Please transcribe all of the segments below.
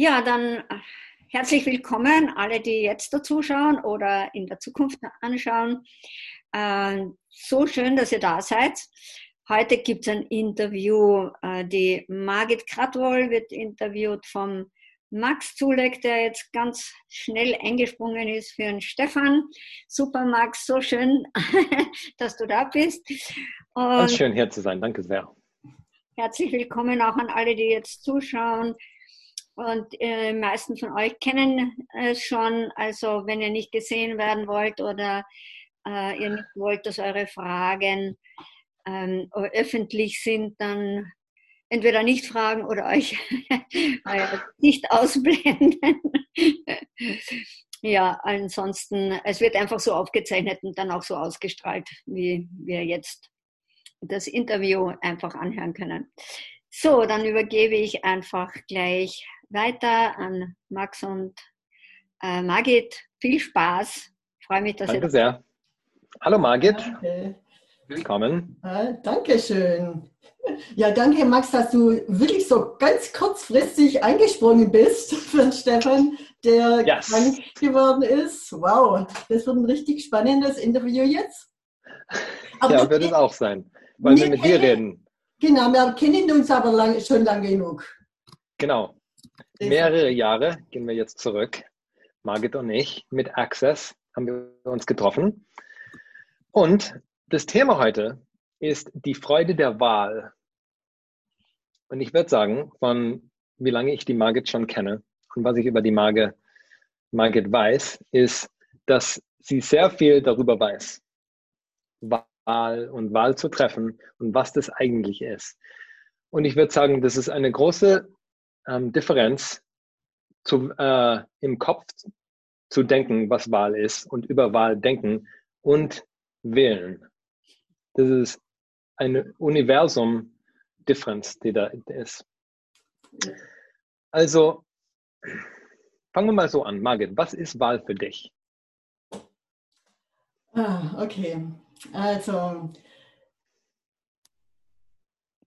Ja, dann äh, herzlich willkommen alle, die jetzt dazuschauen oder in der Zukunft anschauen. Äh, so schön, dass ihr da seid. Heute gibt es ein Interview. Äh, die Margit Kratwohl wird interviewt vom Max Zulek, der jetzt ganz schnell eingesprungen ist für den Stefan. Super, Max, so schön, dass du da bist. Und ganz schön hier zu sein, danke sehr. Herzlich willkommen auch an alle, die jetzt zuschauen. Und äh, meisten von euch kennen es schon. Also wenn ihr nicht gesehen werden wollt oder äh, ihr nicht wollt, dass eure Fragen ähm, öffentlich sind, dann entweder nicht fragen oder euch Gesicht ausblenden. ja, ansonsten, es wird einfach so aufgezeichnet und dann auch so ausgestrahlt, wie wir jetzt das Interview einfach anhören können. So, dann übergebe ich einfach gleich weiter an Max und äh, Margit. Viel Spaß. freue mich, dass Danke ihr. sehr. Hallo Margit. Danke. Willkommen. Ah, Dankeschön. Ja, danke Max, dass du wirklich so ganz kurzfristig eingesprungen bist für den Stefan, der yes. krank geworden ist. Wow, das wird ein richtig spannendes Interview jetzt. Aber ja, wird es auch sein, weil wir mit dir reden. Genau, wir kennen uns aber lang, schon lange genug. Genau. Mehrere Jahre gehen wir jetzt zurück. Margit und ich mit Access haben wir uns getroffen. Und das Thema heute ist die Freude der Wahl. Und ich würde sagen, von wie lange ich die Margit schon kenne und was ich über die Margit, Margit weiß, ist, dass sie sehr viel darüber weiß. Wahl und Wahl zu treffen und was das eigentlich ist. Und ich würde sagen, das ist eine große ähm, Differenz zu, äh, im Kopf zu denken, was Wahl ist und über Wahl denken und wählen. Das ist eine Universum-Differenz, die da ist. Also, fangen wir mal so an. Margit, was ist Wahl für dich? Ah, okay. Also,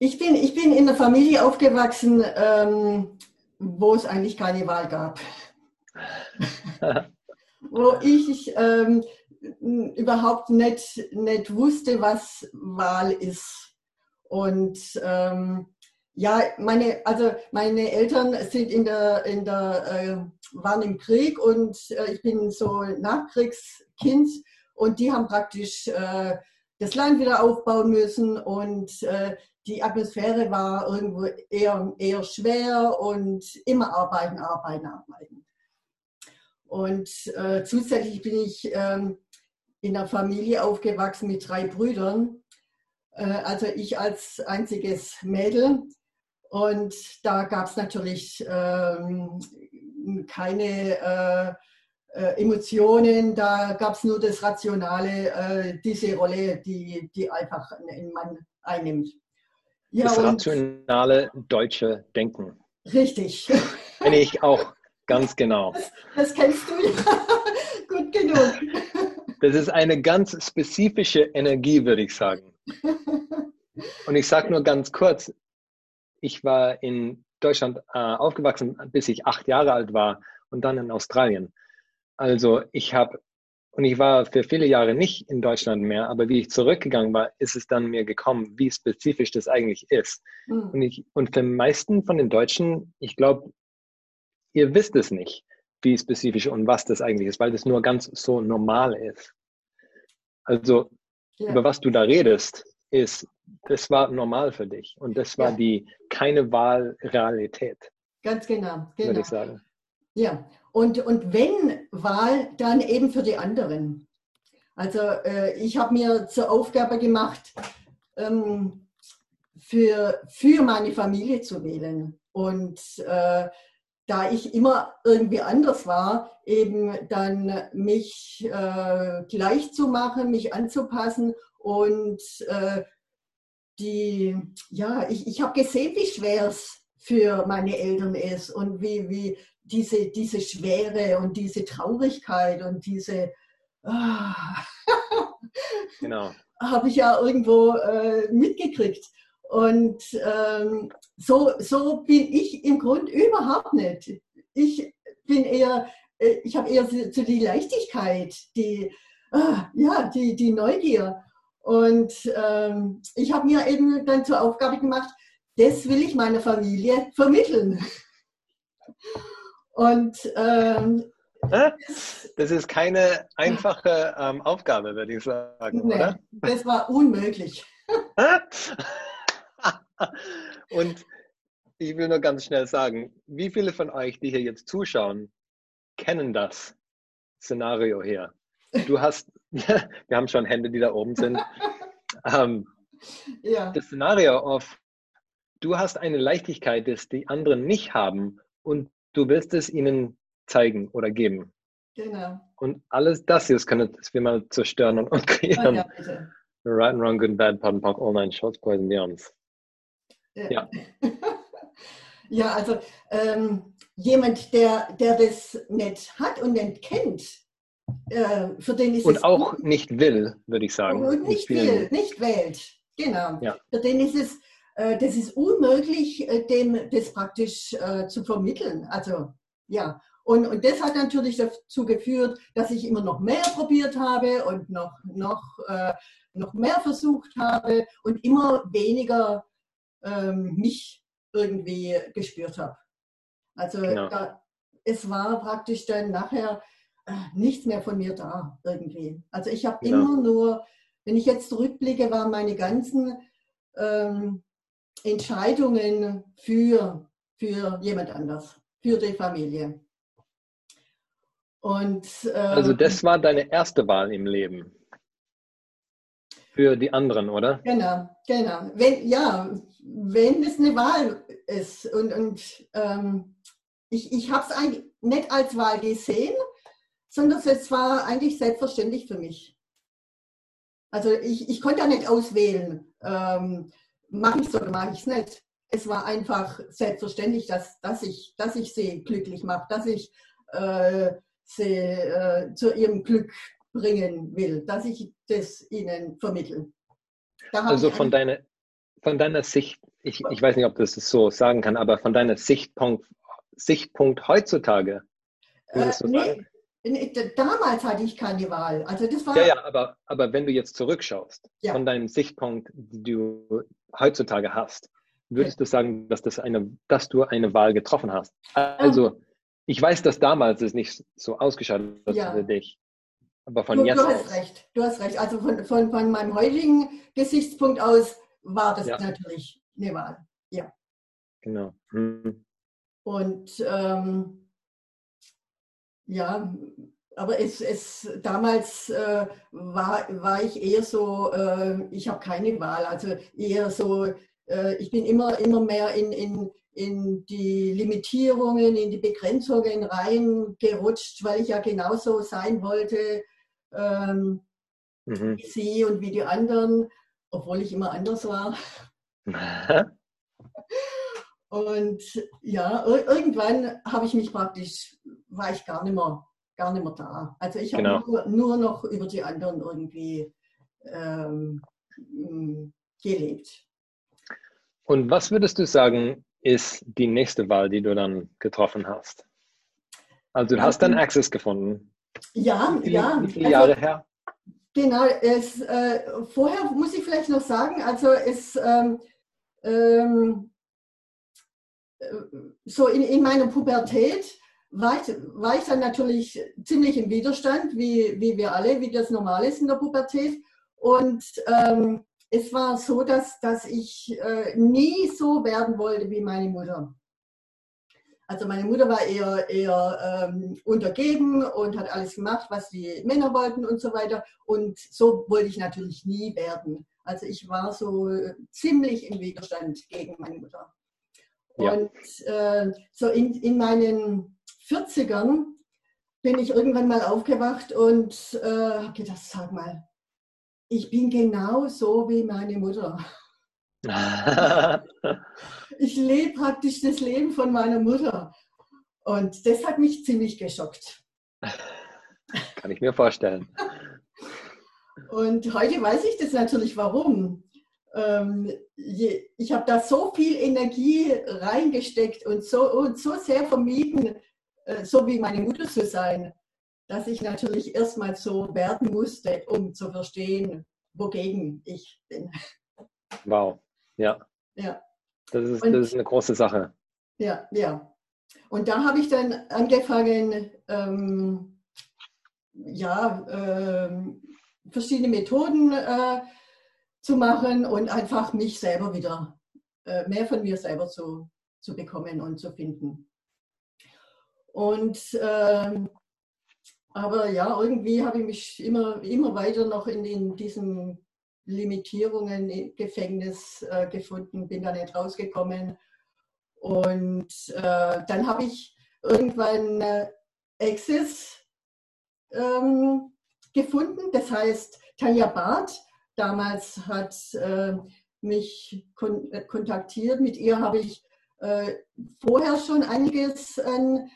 ich bin, ich bin in einer Familie aufgewachsen, ähm, wo es eigentlich keine Wahl gab. wo ich ähm, überhaupt nicht, nicht wusste, was Wahl ist. Und ähm, ja, meine, also meine Eltern sind in der, in der, äh, waren im Krieg und äh, ich bin so Nachkriegskind und die haben praktisch äh, das Land wieder aufbauen müssen und äh, die Atmosphäre war irgendwo eher, eher schwer und immer arbeiten, arbeiten, arbeiten. Und äh, zusätzlich bin ich ähm, in einer Familie aufgewachsen mit drei Brüdern. Äh, also ich als einziges Mädel. Und da gab es natürlich ähm, keine äh, Emotionen, da gab es nur das Rationale, äh, diese Rolle, die, die einfach ein Mann einnimmt. Ja, das rationale deutsche Denken. Richtig. Kenne ich auch ganz genau. Das, das kennst du ja gut genug. Das ist eine ganz spezifische Energie, würde ich sagen. Und ich sage nur ganz kurz, ich war in Deutschland äh, aufgewachsen, bis ich acht Jahre alt war und dann in Australien. Also ich habe, und ich war für viele Jahre nicht in Deutschland mehr, aber wie ich zurückgegangen war, ist es dann mir gekommen, wie spezifisch das eigentlich ist. Mhm. Und, ich, und für die meisten von den Deutschen, ich glaube, ihr wisst es nicht, wie spezifisch und was das eigentlich ist, weil das nur ganz so normal ist. Also ja. über was du da redest, ist, das war normal für dich und das war ja. die keine Wahlrealität. Ganz genau, genau. Würde ich sagen. Ja, und, und wenn Wahl, dann eben für die anderen. Also äh, ich habe mir zur Aufgabe gemacht, ähm, für, für meine Familie zu wählen. Und äh, da ich immer irgendwie anders war, eben dann mich äh, gleich zu machen, mich anzupassen und äh, die, ja, ich, ich habe gesehen, wie schwer es für meine Eltern ist und wie, wie, diese, diese Schwere und diese Traurigkeit und diese, ah, genau. habe ich ja irgendwo äh, mitgekriegt. Und ähm, so, so bin ich im Grunde überhaupt nicht. ich bin eher, äh, ich habe eher so die Leichtigkeit, die, ah, ja, die, die Neugier. Und ähm, ich habe mir eben dann zur Aufgabe gemacht, das will ich meiner Familie vermitteln. Und ähm, das ist keine einfache ähm, Aufgabe, würde ich sagen, nee, oder? Das war unmöglich. Und ich will nur ganz schnell sagen, wie viele von euch, die hier jetzt zuschauen, kennen das Szenario hier? Du hast, wir haben schon Hände, die da oben sind. Ähm, ja. Das Szenario auf, du hast eine Leichtigkeit, das die anderen nicht haben und du willst es ihnen zeigen oder geben. Genau. Und alles das hier, das können wir mal zerstören und, und kreieren. Ja, ja, right and wrong, good and bad, pardon, park, all nine shots, and beyonds. Ja. Ja, ja also ähm, jemand, der, der das nicht hat und nicht kennt, äh, für den ist und es. Und auch nicht will, würde ich sagen. Und nicht will, nicht wählt. Genau. Ja. Für den ist es, das ist unmöglich, äh, dem das praktisch äh, zu vermitteln. Also, ja. Und, und das hat natürlich dazu geführt, dass ich immer noch mehr probiert habe und noch, noch, äh, noch mehr versucht habe und immer weniger ähm, mich irgendwie gespürt habe. Also genau. da, es war praktisch dann nachher äh, nichts mehr von mir da irgendwie. Also ich habe genau. immer nur, wenn ich jetzt zurückblicke, waren meine ganzen ähm, Entscheidungen für, für jemand anders, für die Familie. Und, ähm, also das war deine erste Wahl im Leben für die anderen, oder? Genau, genau. Wenn, ja, wenn es eine Wahl ist. Und, und ähm, ich, ich habe es eigentlich nicht als Wahl gesehen, sondern es war eigentlich selbstverständlich für mich. Also ich, ich konnte ja nicht auswählen, ähm, mache ich es oder mache ich es nicht. Es war einfach selbstverständlich, dass, dass, ich, dass ich sie glücklich mache, dass ich äh, sie äh, zu ihrem Glück bringen will, dass ich das ihnen vermittle. also von deiner, von deiner Sicht, ich, ich weiß nicht, ob das so sagen kann, aber von deiner Sichtpunkt, Sichtpunkt heutzutage, würdest äh, du sagen? Nee, damals hatte ich keine Wahl. Also das war ja, ja, aber, aber wenn du jetzt zurückschaust, ja. von deinem Sichtpunkt, du heutzutage hast, würdest du sagen, dass, das eine, dass du eine Wahl getroffen hast? Also, ich weiß, dass damals es nicht so ausgeschaut hat ja. für dich. Aber von du, jetzt du hast aus. recht, du hast recht. Also von, von, von meinem heutigen Gesichtspunkt aus war das ja. natürlich eine Wahl. Ja. Genau. Hm. Und ähm, ja, aber es, es damals äh, war, war ich eher so, äh, ich habe keine Wahl, also eher so, äh, ich bin immer, immer mehr in, in, in die Limitierungen, in die Begrenzungen reingerutscht, weil ich ja genauso sein wollte ähm, mhm. wie sie und wie die anderen, obwohl ich immer anders war. und ja, irgendwann habe ich mich praktisch, war ich gar nicht mehr, gar nicht mehr da. Also ich habe genau. nur, nur, noch über die anderen irgendwie ähm, gelebt. Und was würdest du sagen, ist die nächste Wahl, die du dann getroffen hast? Also du hast dann Access gefunden. Ja, wie viele, ja. Wie viele also, Jahre her? Genau, es, äh, vorher muss ich vielleicht noch sagen, also es ähm, ähm, äh, so in, in meiner Pubertät war ich, war ich dann natürlich ziemlich im Widerstand, wie, wie wir alle, wie das normal ist in der Pubertät. Und ähm, es war so, dass, dass ich äh, nie so werden wollte wie meine Mutter. Also meine Mutter war eher, eher ähm, untergeben und hat alles gemacht, was die Männer wollten und so weiter. Und so wollte ich natürlich nie werden. Also ich war so ziemlich im Widerstand gegen meine Mutter. Ja. Und äh, so in, in meinen 40ern bin ich irgendwann mal aufgewacht und äh, habe gedacht, sag mal, ich bin genau so wie meine Mutter. ich lebe praktisch das Leben von meiner Mutter. Und das hat mich ziemlich geschockt. Kann ich mir vorstellen. Und heute weiß ich das natürlich, warum. Ähm, ich habe da so viel Energie reingesteckt und so, und so sehr vermieden, so wie meine Mutter zu sein, dass ich natürlich erstmal so werden musste, um zu verstehen, wogegen ich bin. Wow, ja. Ja. Das ist, und, das ist eine große Sache. Ja, ja. Und da habe ich dann angefangen, ähm, ja, ähm, verschiedene Methoden äh, zu machen und einfach mich selber wieder, äh, mehr von mir selber zu, zu bekommen und zu finden. Und ähm, aber ja, irgendwie habe ich mich immer, immer weiter noch in, in diesen Limitierungen im Gefängnis äh, gefunden, bin da nicht rausgekommen. Und äh, dann habe ich irgendwann äh, Access ähm, gefunden, das heißt Tanja Barth. Damals hat äh, mich kon äh, kontaktiert. Mit ihr habe ich äh, vorher schon einiges an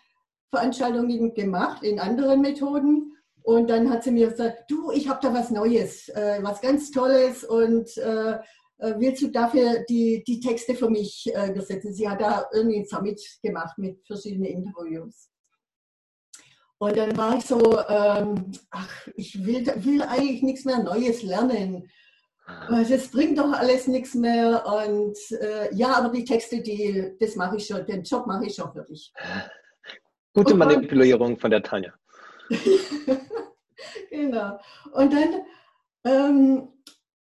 Veranstaltungen gemacht in anderen Methoden. Und dann hat sie mir gesagt, du, ich habe da was Neues, äh, was ganz Tolles und äh, äh, willst du dafür die, die Texte für mich äh, übersetzen? Sie hat da irgendwie ein Summit gemacht mit verschiedenen Interviews. Und dann war ich so, ähm, ach, ich will, will eigentlich nichts mehr Neues lernen. Das bringt doch alles nichts mehr. Und äh, ja, aber die Texte, die, das mache ich schon, den Job mache ich schon für dich. Gute und Manipulierung von der Tanja. genau. Und dann ähm,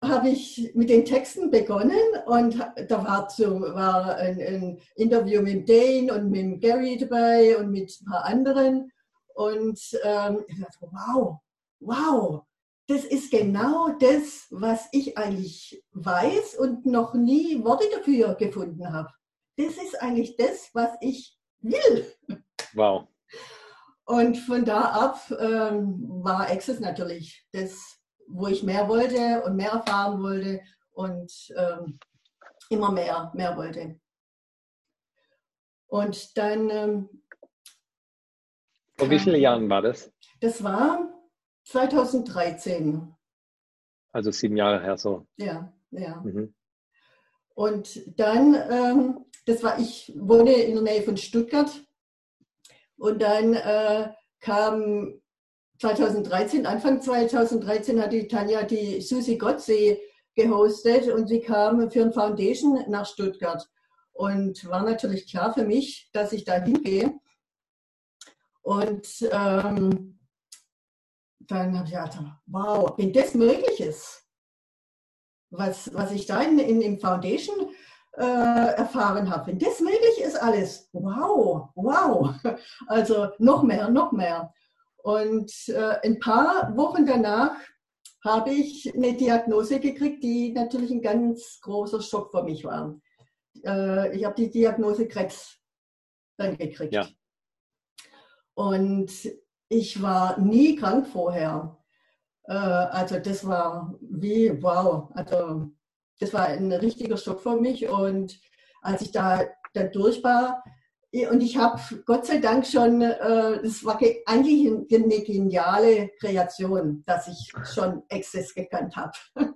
habe ich mit den Texten begonnen und da war, so, war ein, ein, Interview mit Dane und mit Gary dabei und mit ein paar anderen. Und ähm, ich dachte, wow, wow, das ist genau das, was ich eigentlich weiß und noch nie Worte dafür gefunden habe. Das ist eigentlich das, was ich will. Wow. Und von da ab ähm, war Access natürlich das, wo ich mehr wollte und mehr erfahren wollte und ähm, immer mehr, mehr wollte. Und dann. Ähm, Vor wie vielen Jahren war das? Das war 2013. Also sieben Jahre her so. Ja, ja. Mhm. Und dann, ähm, das war, ich wohne in der Nähe von Stuttgart und dann äh, kam 2013, Anfang 2013 hat die Tanja die Susi Gottsee gehostet und sie kam für ein Foundation nach Stuttgart. Und war natürlich klar für mich, dass ich da hingehe. Und ähm, dann habe ich gedacht, wow, wenn das möglich ist, was, was ich da in, in, im Foundation äh, erfahren habe. Wenn das möglich ist alles, wow, wow. Also noch mehr, noch mehr. Und äh, ein paar Wochen danach habe ich eine Diagnose gekriegt, die natürlich ein ganz großer Schock für mich war. Äh, ich habe die Diagnose Krebs dann gekriegt. Ja. Und ich war nie krank vorher. Äh, also das war wie, wow, also das war ein richtiger Schock für mich. Und als ich da, da durch war, und ich habe Gott sei Dank schon, es äh, war eigentlich eine geniale Kreation, dass ich schon Access gekannt habe.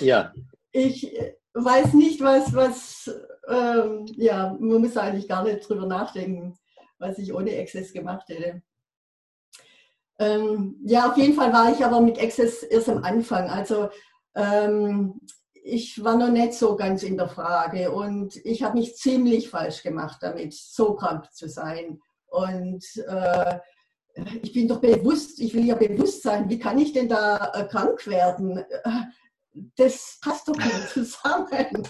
Ja. Ich weiß nicht, was, was, ähm, ja, man muss eigentlich gar nicht drüber nachdenken, was ich ohne Access gemacht hätte. Ähm, ja, auf jeden Fall war ich aber mit Access erst am Anfang. Also ähm, ich war noch nicht so ganz in der Frage und ich habe mich ziemlich falsch gemacht damit, so krank zu sein. Und äh, ich bin doch bewusst, ich will ja bewusst sein, wie kann ich denn da äh, krank werden? Das passt doch nicht zusammen.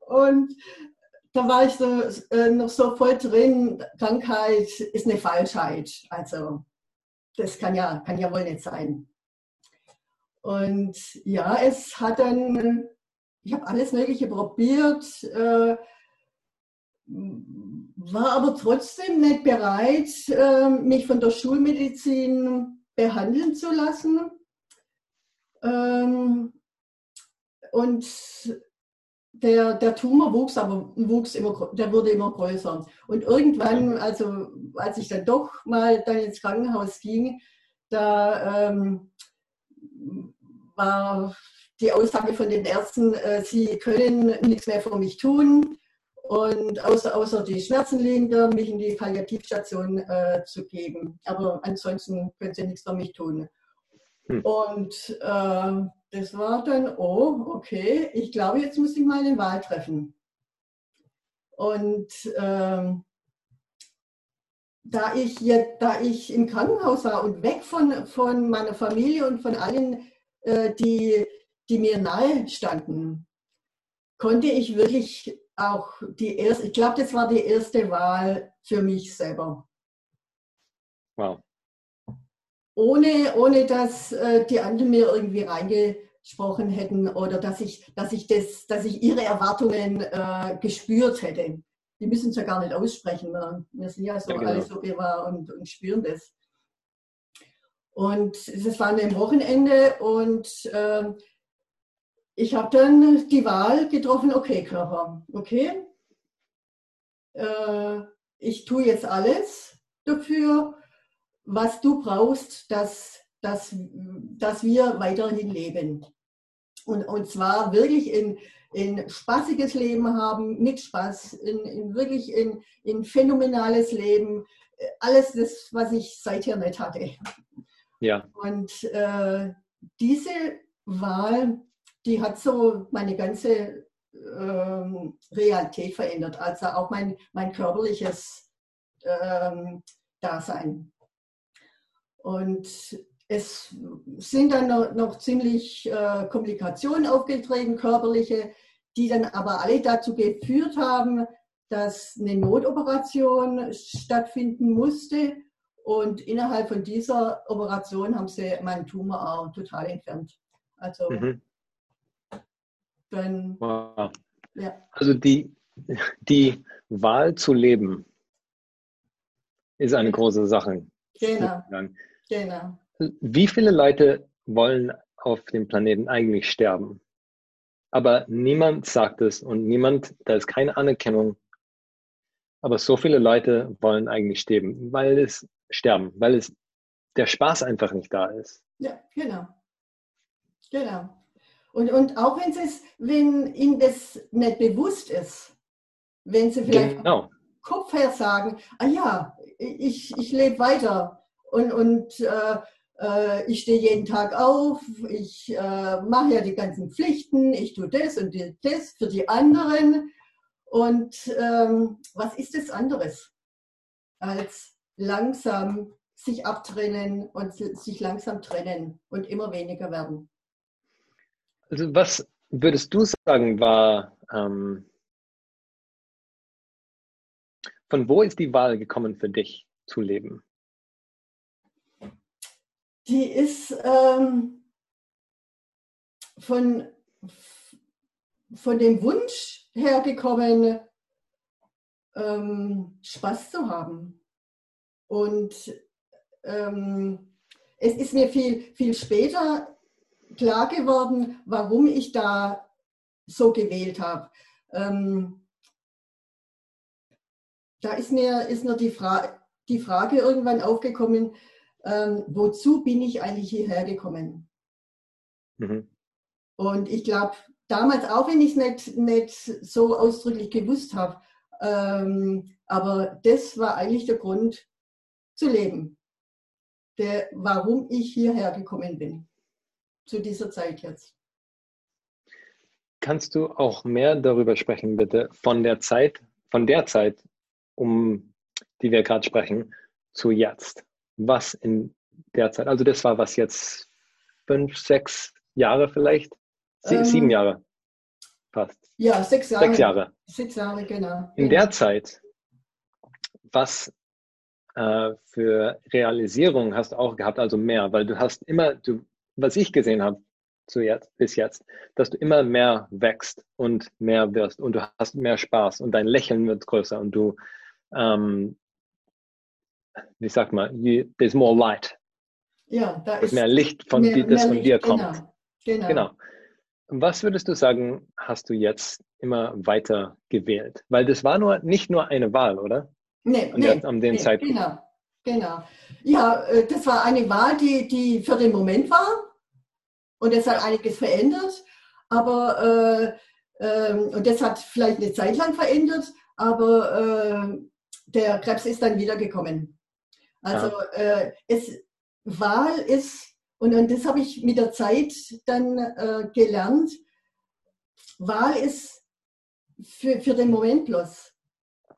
und da war ich so, äh, noch so voll drin, Krankheit ist eine Falschheit. Also das kann ja, kann ja wohl nicht sein. Und ja, es hat dann, ich habe alles Mögliche probiert, äh, war aber trotzdem nicht bereit, äh, mich von der Schulmedizin behandeln zu lassen. Ähm, und der, der Tumor wuchs, aber wuchs immer, der wurde immer größer. Und irgendwann, also als ich dann doch mal dann ins Krankenhaus ging, da ähm, war die Aussage von den Ärzten, äh, sie können nichts mehr für mich tun und außer, außer die Schmerzenlinie mich in die Palliativstation äh, zu geben. Aber ansonsten können sie nichts für mich tun. Hm. Und äh, das war dann, oh, okay, ich glaube, jetzt muss ich mal eine Wahl treffen. Und ähm, da, ich jetzt, da ich im Krankenhaus war und weg von, von meiner Familie und von allen, äh, die, die mir nahe standen, konnte ich wirklich auch die erste, ich glaube, das war die erste Wahl für mich selber. Wow. Ohne, ohne dass äh, die anderen mir irgendwie reingesprochen hätten oder dass ich, dass ich, das, dass ich ihre Erwartungen äh, gespürt hätte. Die müssen es ja gar nicht aussprechen. Wir, wir sind ja so ja, genau. alle so wir und, und spüren das. Und es war ein Wochenende und äh, ich habe dann die Wahl getroffen, okay, Körper, okay, äh, ich tue jetzt alles dafür, was du brauchst, dass, dass, dass wir weiterhin leben. Und, und zwar wirklich in, in spaßiges Leben haben, mit Spaß, in, in wirklich in, in phänomenales Leben. Alles das, was ich seither nicht hatte. Ja. Und äh, diese Wahl die hat so meine ganze ähm, Realität verändert, also auch mein, mein körperliches ähm, Dasein. Und es sind dann noch, noch ziemlich äh, Komplikationen aufgetreten, körperliche, die dann aber alle dazu geführt haben, dass eine Notoperation stattfinden musste. Und innerhalb von dieser Operation haben sie meinen Tumor auch total entfernt. Also mhm dann, wow. ja. Also die, die Wahl zu leben ist eine große Sache. Genau. genau. Wie viele Leute wollen auf dem Planeten eigentlich sterben? Aber niemand sagt es und niemand, da ist keine Anerkennung. Aber so viele Leute wollen eigentlich sterben, weil es sterben, weil es der Spaß einfach nicht da ist. Ja, genau. Genau. Und, und auch wenn es, wenn ihnen das nicht bewusst ist, wenn sie vielleicht genau. Kopf her sagen, ah ja, ich, ich lebe weiter und, und äh, äh, ich stehe jeden Tag auf, ich äh, mache ja die ganzen Pflichten, ich tue das und das für die anderen. Und ähm, was ist das anderes, als langsam sich abtrennen und sich langsam trennen und immer weniger werden? Also was würdest du sagen, war, ähm, von wo ist die Wahl gekommen für dich zu leben? Die ist ähm, von, von dem Wunsch hergekommen, ähm, Spaß zu haben. Und ähm, es ist mir viel, viel später klar geworden, warum ich da so gewählt habe. Ähm, da ist mir, ist mir die, Fra die Frage irgendwann aufgekommen, ähm, wozu bin ich eigentlich hierher gekommen? Mhm. Und ich glaube, damals, auch wenn ich es nicht, nicht so ausdrücklich gewusst habe, ähm, aber das war eigentlich der Grund zu leben, der, warum ich hierher gekommen bin zu dieser Zeit jetzt. Kannst du auch mehr darüber sprechen, bitte, von der Zeit, von der Zeit, um die wir gerade sprechen, zu jetzt? Was in der Zeit, also das war was jetzt fünf, sechs Jahre vielleicht? Sie, ähm, sieben Jahre fast. Ja, sechs Jahre. Sechs Jahre. Sechs Jahre, genau. In der Zeit, was äh, für Realisierung hast du auch gehabt, also mehr, weil du hast immer, du was ich gesehen habe zu jetzt, bis jetzt, dass du immer mehr wächst und mehr wirst und du hast mehr Spaß und dein Lächeln wird größer und du, ähm, wie sagt man, you, there's more light. Ja, da ist mehr Licht, von mehr, die, das von Licht, dir kommt. Genau, genau. genau. Was würdest du sagen, hast du jetzt immer weiter gewählt? Weil das war nur nicht nur eine Wahl, oder? Nee, an, nee, der, an dem nee, Zeitpunkt. Genau. Genau. Ja, äh, das war eine Wahl, die, die für den Moment war. Und es hat einiges verändert. Aber äh, Ähm, und das hat vielleicht eine Zeit lang verändert, aber äh, der Krebs ist dann wiedergekommen. Also ja. äh, es, Wahl ist, und, und das habe ich mit der Zeit dann äh, gelernt, Wahl ist für, für den Moment bloß.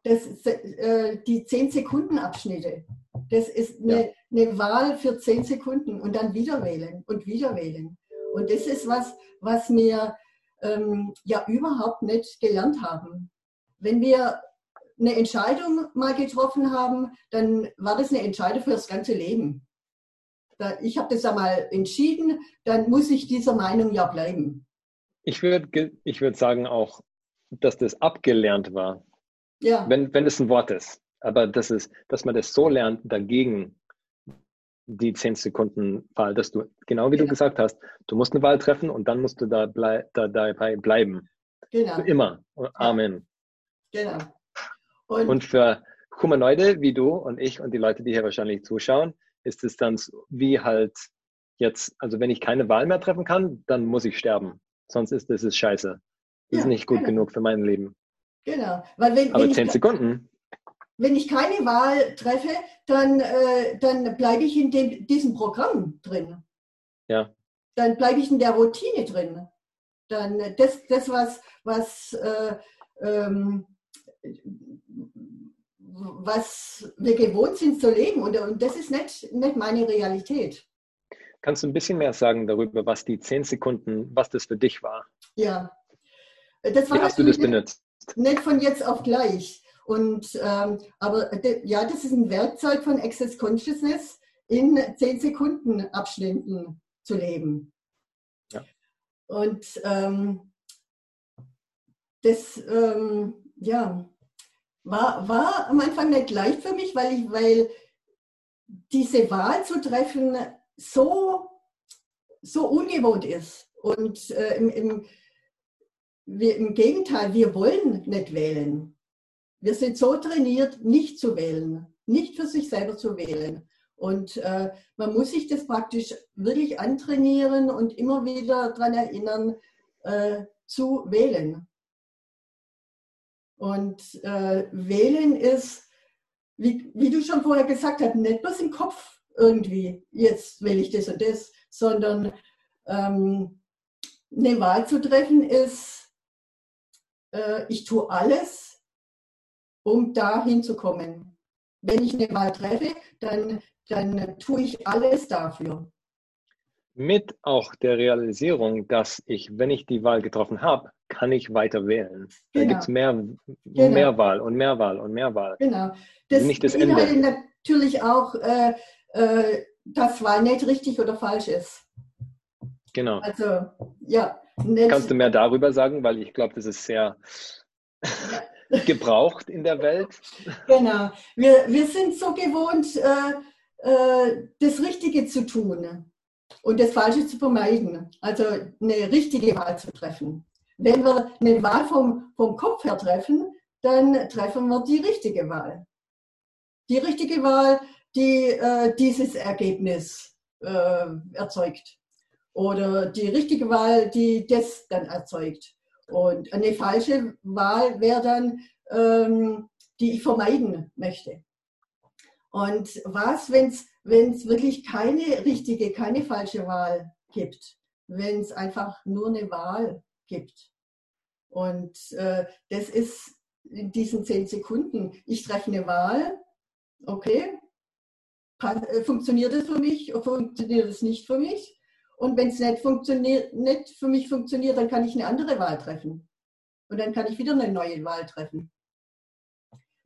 Das, äh, die 10-Sekunden-Abschnitte. Das ist eine, ja. eine Wahl für 10 Sekunden und dann wieder wählen und wieder wählen. Und das ist was, was wir ähm, ja überhaupt nicht gelernt haben. Wenn wir eine Entscheidung mal getroffen haben, dann war das eine Entscheidung für das ganze Leben. Ich habe das einmal entschieden, dann muss ich dieser Meinung ja bleiben. Ich würde ich würd sagen auch, dass das abgelernt war. Ja. Wenn, wenn es ein Wort ist. Aber das ist, dass man das so lernt, dagegen die 10 Sekunden Wahl, dass du, genau wie ja. du gesagt hast, du musst eine Wahl treffen und dann musst du da, blei, da dabei bleiben. Genau. Für immer. Amen. Genau. Und, und für Humanoide wie du und ich und die Leute, die hier wahrscheinlich zuschauen, ist es dann wie halt jetzt, also wenn ich keine Wahl mehr treffen kann, dann muss ich sterben. Sonst ist das ist scheiße. Das ja, ist nicht gut genau. genug für mein Leben. Genau. Weil wenn, Aber wenn zehn ich, Sekunden. Wenn ich keine Wahl treffe, dann, äh, dann bleibe ich in dem, diesem Programm drin. Ja. Dann bleibe ich in der Routine drin. Dann das, das was, was äh, ähm, was wir gewohnt sind zu leben. Und, und das ist nicht, nicht meine Realität. Kannst du ein bisschen mehr sagen darüber, was die zehn Sekunden, was das für dich war? Ja. Das war Wie hast du das benutzt? Nicht von jetzt auf gleich. Und, ähm, aber ja, das ist ein Werkzeug von Access Consciousness, in zehn Sekunden Abschnitten zu leben. Ja. Und ähm, das, ähm, ja, war, war am Anfang nicht leicht für mich, weil, ich, weil diese Wahl zu treffen so, so ungewohnt ist. Und äh, im, im, wir, im Gegenteil, wir wollen nicht wählen. Wir sind so trainiert, nicht zu wählen, nicht für sich selber zu wählen. Und äh, man muss sich das praktisch wirklich antrainieren und immer wieder daran erinnern, äh, zu wählen. Und äh, wählen ist, wie, wie du schon vorher gesagt hast, nicht bloß im Kopf irgendwie, jetzt will ich das und das, sondern ähm, eine Wahl zu treffen ist, äh, ich tue alles, um da hinzukommen. Wenn ich eine Wahl treffe, dann, dann tue ich alles dafür. Mit auch der Realisierung, dass ich, wenn ich die Wahl getroffen habe, kann ich weiter wählen. Genau. Da gibt es mehr, genau. mehr Wahl und mehr Wahl und mehr Wahl. Genau. Das nicht das Ende. natürlich auch, äh, äh, dass Wahl nicht richtig oder falsch ist. Genau. Also, ja. Kannst du mehr darüber sagen, weil ich glaube, das ist sehr gebraucht in der Welt. Genau. Wir, wir sind so gewohnt, äh, äh, das Richtige zu tun und das Falsche zu vermeiden. Also eine richtige Wahl zu treffen. Wenn wir eine Wahl vom, vom Kopf her treffen, dann treffen wir die richtige Wahl. Die richtige Wahl, die äh, dieses Ergebnis äh, erzeugt. Oder die richtige Wahl, die das dann erzeugt. Und eine falsche Wahl wäre dann, ähm, die ich vermeiden möchte. Und was, wenn es wirklich keine richtige, keine falsche Wahl gibt? Wenn es einfach nur eine Wahl gibt. Und äh, das ist in diesen zehn Sekunden. Ich treffe eine Wahl, okay, äh, funktioniert es für mich oder funktioniert es nicht für mich? Und wenn es nicht, funktioniert, nicht für mich funktioniert, dann kann ich eine andere Wahl treffen. Und dann kann ich wieder eine neue Wahl treffen.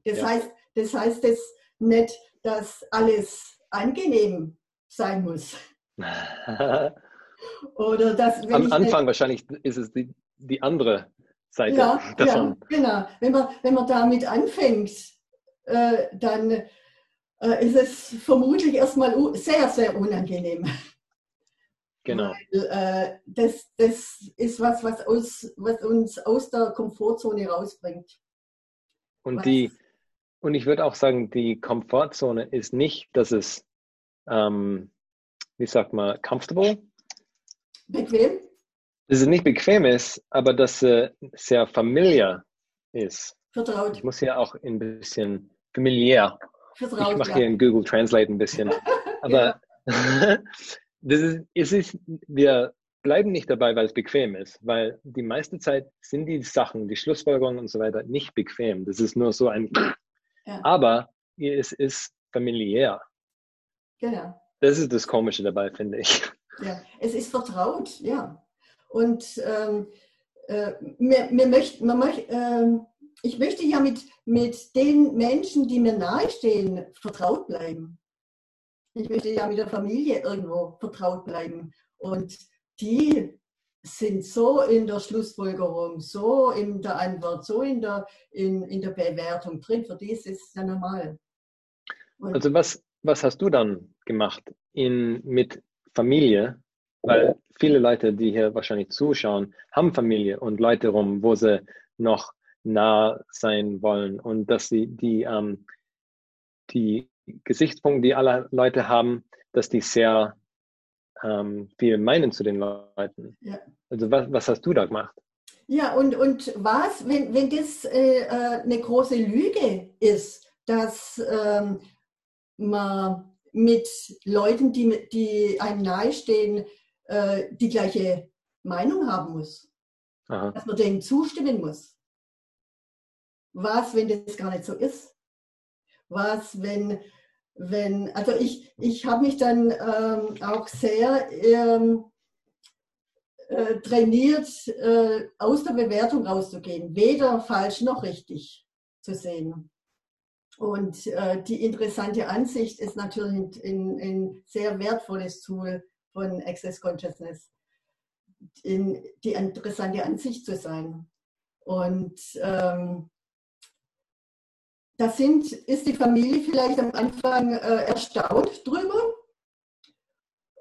Das, ja. heißt, das heißt das nicht, dass alles angenehm sein muss. Oder dass, Am Anfang wahrscheinlich ist es die, die andere Seite ja, davon. Ja, genau. Wenn man, wenn man damit anfängt, äh, dann äh, ist es vermutlich erstmal sehr, sehr unangenehm. Genau. Weil, äh, das, das ist was, was, aus, was uns aus der Komfortzone rausbringt. Und, die, und ich würde auch sagen, die Komfortzone ist nicht, dass es, ähm, wie sagt man, comfortable? Bequem? dass es nicht bequem ist, aber dass es sehr familiar ist. Vertraut. Ich muss hier auch ein bisschen familiär. Vertraut, ich mache ja. hier in Google Translate ein bisschen. Aber das ist, es ist, wir bleiben nicht dabei, weil es bequem ist, weil die meiste Zeit sind die Sachen, die Schlussfolgerungen und so weiter nicht bequem. Das ist nur so ein. Ja. Aber es ist familiär. Genau. Das ist das Komische dabei, finde ich. Ja, es ist vertraut, ja. Und ähm, äh, wir, wir möchten, man möcht, äh, ich möchte ja mit, mit den Menschen, die mir nahestehen, vertraut bleiben. Ich möchte ja mit der Familie irgendwo vertraut bleiben. Und die sind so in der Schlussfolgerung, so in der Antwort, so in der, in, in der Bewertung drin. Für die ist es ja normal. Und also was, was hast du dann gemacht in, mit Familie? Weil viele Leute, die hier wahrscheinlich zuschauen, haben Familie und Leute rum, wo sie noch nah sein wollen und dass sie die, ähm, die Gesichtspunkte, die alle Leute haben, dass die sehr ähm, viel meinen zu den Leuten. Ja. Also was, was hast du da gemacht? Ja, und, und was, wenn, wenn das äh, äh eine große Lüge ist, dass ähm, man mit Leuten, die, die einem nahestehen, äh, die gleiche Meinung haben muss. Aha. Dass man denen zustimmen muss. Was, wenn das gar nicht so ist? Was, wenn, wenn also ich, ich habe mich dann ähm, auch sehr ähm, äh, trainiert, äh, aus der Bewertung rauszugehen, weder falsch noch richtig zu sehen. Und äh, die interessante Ansicht ist natürlich ein, ein sehr wertvolles Tool von Access Consciousness, in die interessante Ansicht zu sein. Und ähm, da sind, ist die Familie vielleicht am Anfang äh, erstaunt drüber,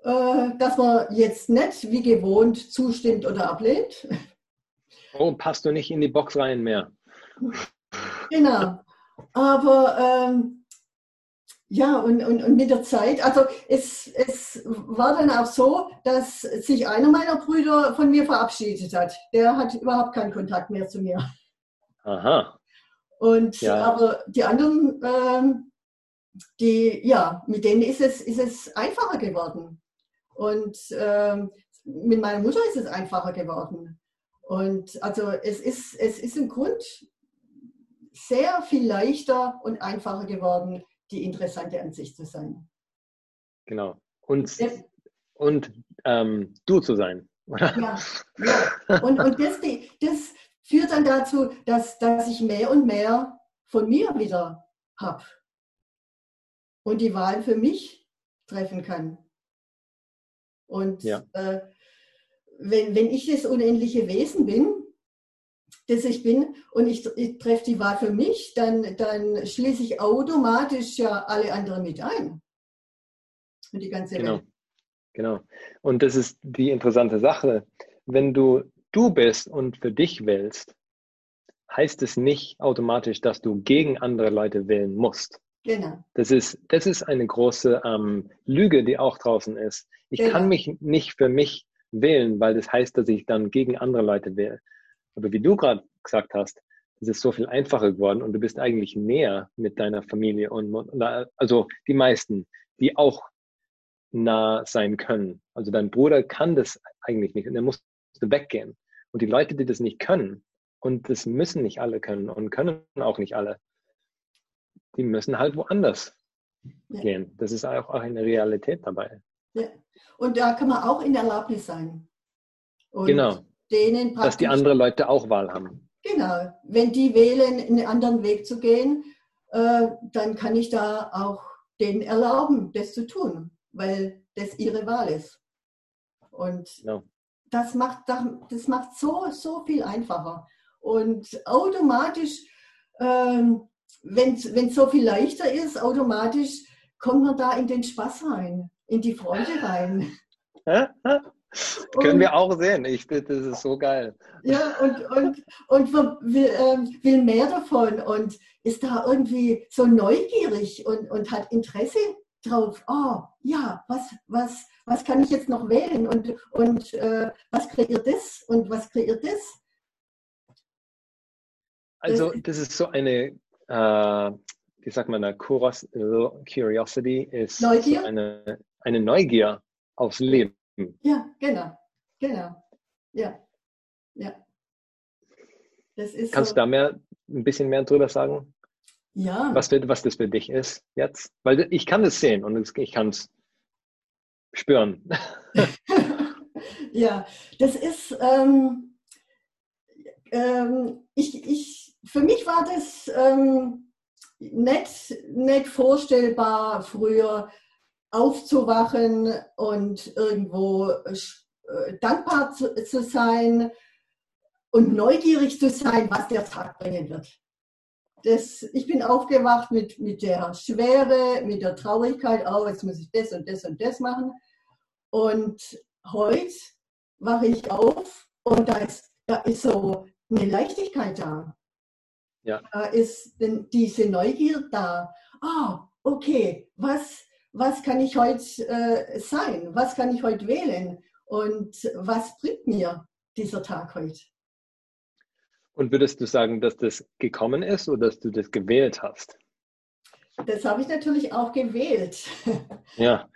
äh, dass man jetzt nicht wie gewohnt zustimmt oder ablehnt. Oh, passt du nicht in die Box rein mehr. Genau. Aber ähm, ja, und, und, und mit der Zeit, also es, es war dann auch so, dass sich einer meiner Brüder von mir verabschiedet hat. Der hat überhaupt keinen Kontakt mehr zu mir. Aha. Und ja. aber die anderen, ähm, die, ja, mit denen ist es, ist es einfacher geworden. Und ähm, mit meiner Mutter ist es einfacher geworden. Und also es ist, es ist im Grund sehr viel leichter und einfacher geworden, die interessante Ansicht zu sein. Genau. Und, das, und ähm, du zu sein. Oder? Ja, ja. Und, und das, das, führt dann dazu, dass, dass ich mehr und mehr von mir wieder habe und die Wahl für mich treffen kann. Und ja. äh, wenn, wenn ich das unendliche Wesen bin, das ich bin, und ich, ich treffe die Wahl für mich, dann, dann schließe ich automatisch ja alle anderen mit ein. Und die ganze genau. Welt. Genau. Und das ist die interessante Sache. Wenn du du bist und für dich wählst, heißt es nicht automatisch, dass du gegen andere Leute wählen musst. Genau. Das ist, das ist eine große ähm, Lüge, die auch draußen ist. Ich genau. kann mich nicht für mich wählen, weil das heißt, dass ich dann gegen andere Leute wähle. Aber wie du gerade gesagt hast, es ist so viel einfacher geworden und du bist eigentlich näher mit deiner Familie und, also die meisten, die auch nah sein können. Also dein Bruder kann das eigentlich nicht und er muss weggehen. Und die Leute, die das nicht können, und das müssen nicht alle können und können auch nicht alle, die müssen halt woanders ja. gehen. Das ist auch eine Realität dabei. Ja. Und da kann man auch in Erlaubnis sein. Und genau. Denen Dass die anderen Leute auch Wahl haben. Genau. Wenn die wählen, einen anderen Weg zu gehen, äh, dann kann ich da auch denen erlauben, das zu tun, weil das ihre Wahl ist. Und genau das macht, das macht so, so viel einfacher. Und automatisch, ähm, wenn es so viel leichter ist, automatisch kommt man da in den Spaß rein, in die Freude rein. Können wir auch sehen. Ich das ist so geil. Ja, und, und, und will, ähm, will mehr davon und ist da irgendwie so neugierig und, und hat Interesse drauf, oh ja, was, was, was kann ich jetzt noch wählen und, und äh, was kreiert das und was kreiert das? Also das ist so eine, äh, wie sagt man da, Curiosity ist Neugier? So eine, eine Neugier aufs Leben. Ja, genau, genau, ja, ja. Kannst so. du da mehr, ein bisschen mehr drüber sagen? Ja. Was, was das für dich ist jetzt? Weil ich kann das sehen und ich kann es spüren. ja, das ist, ähm, ähm, ich, ich, für mich war das ähm, nicht, nicht vorstellbar, früher aufzuwachen und irgendwo äh, dankbar zu, zu sein und neugierig zu sein, was der Tag bringen wird. Das, ich bin aufgewacht mit, mit der Schwere, mit der Traurigkeit, oh, jetzt muss ich das und das und das machen. Und heute wache ich auf und da ist, da ist so eine Leichtigkeit da. Ja. Da ist denn diese Neugier da. Ah, oh, okay, was, was kann ich heute äh, sein? Was kann ich heute wählen? Und was bringt mir dieser Tag heute? Und würdest du sagen, dass das gekommen ist oder dass du das gewählt hast? Das habe ich natürlich auch gewählt. Ja.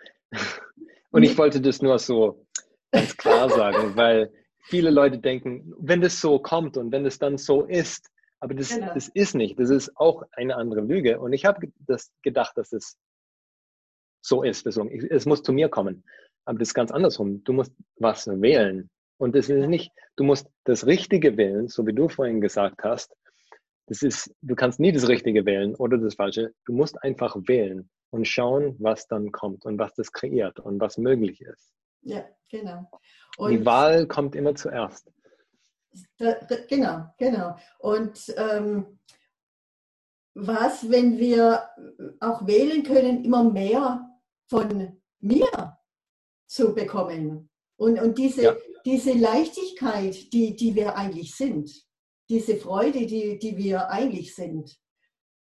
Und ich wollte das nur so ganz klar sagen, weil viele Leute denken, wenn das so kommt und wenn es dann so ist, aber das, genau. das ist nicht. Das ist auch eine andere Lüge. Und ich habe das gedacht, dass es so ist. Es muss zu mir kommen. Aber das ist ganz andersrum. Du musst was wählen. Und das ist nicht, du musst das Richtige wählen, so wie du vorhin gesagt hast. Das ist, du kannst nie das Richtige wählen oder das Falsche. Du musst einfach wählen und schauen, was dann kommt und was das kreiert und was möglich ist. Ja, genau. Und Die Wahl kommt immer zuerst. Da, genau, genau. Und ähm, was, wenn wir auch wählen können, immer mehr von mir zu bekommen? Und, und diese, ja diese Leichtigkeit, die, die wir eigentlich sind, diese Freude, die, die wir eigentlich sind,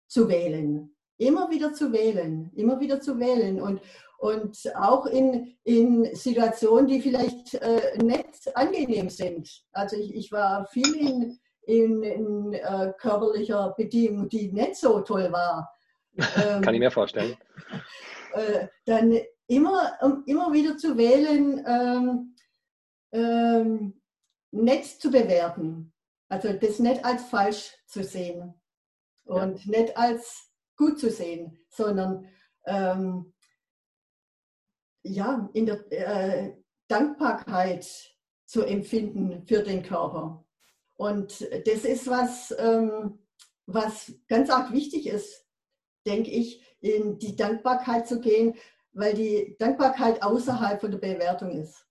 zu wählen. Immer wieder zu wählen, immer wieder zu wählen. Und, und auch in, in Situationen, die vielleicht äh, nicht angenehm sind. Also ich, ich war viel in, in, in äh, körperlicher Bedingung, die nicht so toll war. Kann ich mir vorstellen. Äh, dann immer, um immer wieder zu wählen, ähm, ähm, nett zu bewerten. Also das nicht als falsch zu sehen und ja. nicht als gut zu sehen, sondern ähm, ja, in der äh, Dankbarkeit zu empfinden für den Körper. Und das ist was, ähm, was ganz arg wichtig ist, denke ich, in die Dankbarkeit zu gehen, weil die Dankbarkeit außerhalb von der Bewertung ist.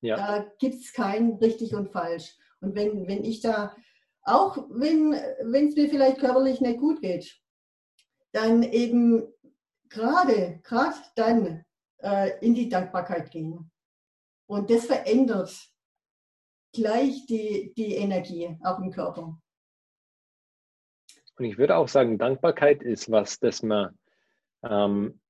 Ja. Da gibt es kein richtig und falsch. Und wenn, wenn ich da, auch wenn es mir vielleicht körperlich nicht gut geht, dann eben gerade, gerade dann äh, in die Dankbarkeit gehen. Und das verändert gleich die, die Energie auch im Körper. Und ich würde auch sagen, Dankbarkeit ist was, das man ähm,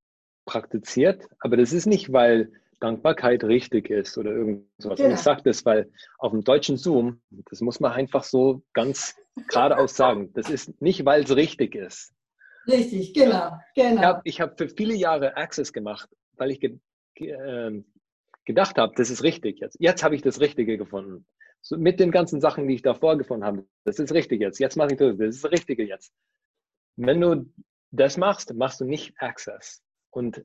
praktiziert, aber das ist nicht, weil Dankbarkeit richtig ist oder irgendwas. Genau. Und ich sage das, weil auf dem deutschen Zoom, das muss man einfach so ganz geradeaus sagen, das ist nicht, weil es richtig ist. Richtig, genau. genau. Ich habe hab für viele Jahre Access gemacht, weil ich ge, ge, äh, gedacht habe, das ist richtig jetzt. Jetzt habe ich das Richtige gefunden. Mit den ganzen Sachen, die ich davor gefunden habe, das ist richtig jetzt. Jetzt mache ich das, das ist das Richtige jetzt. Wenn du das machst, machst du nicht Access. Und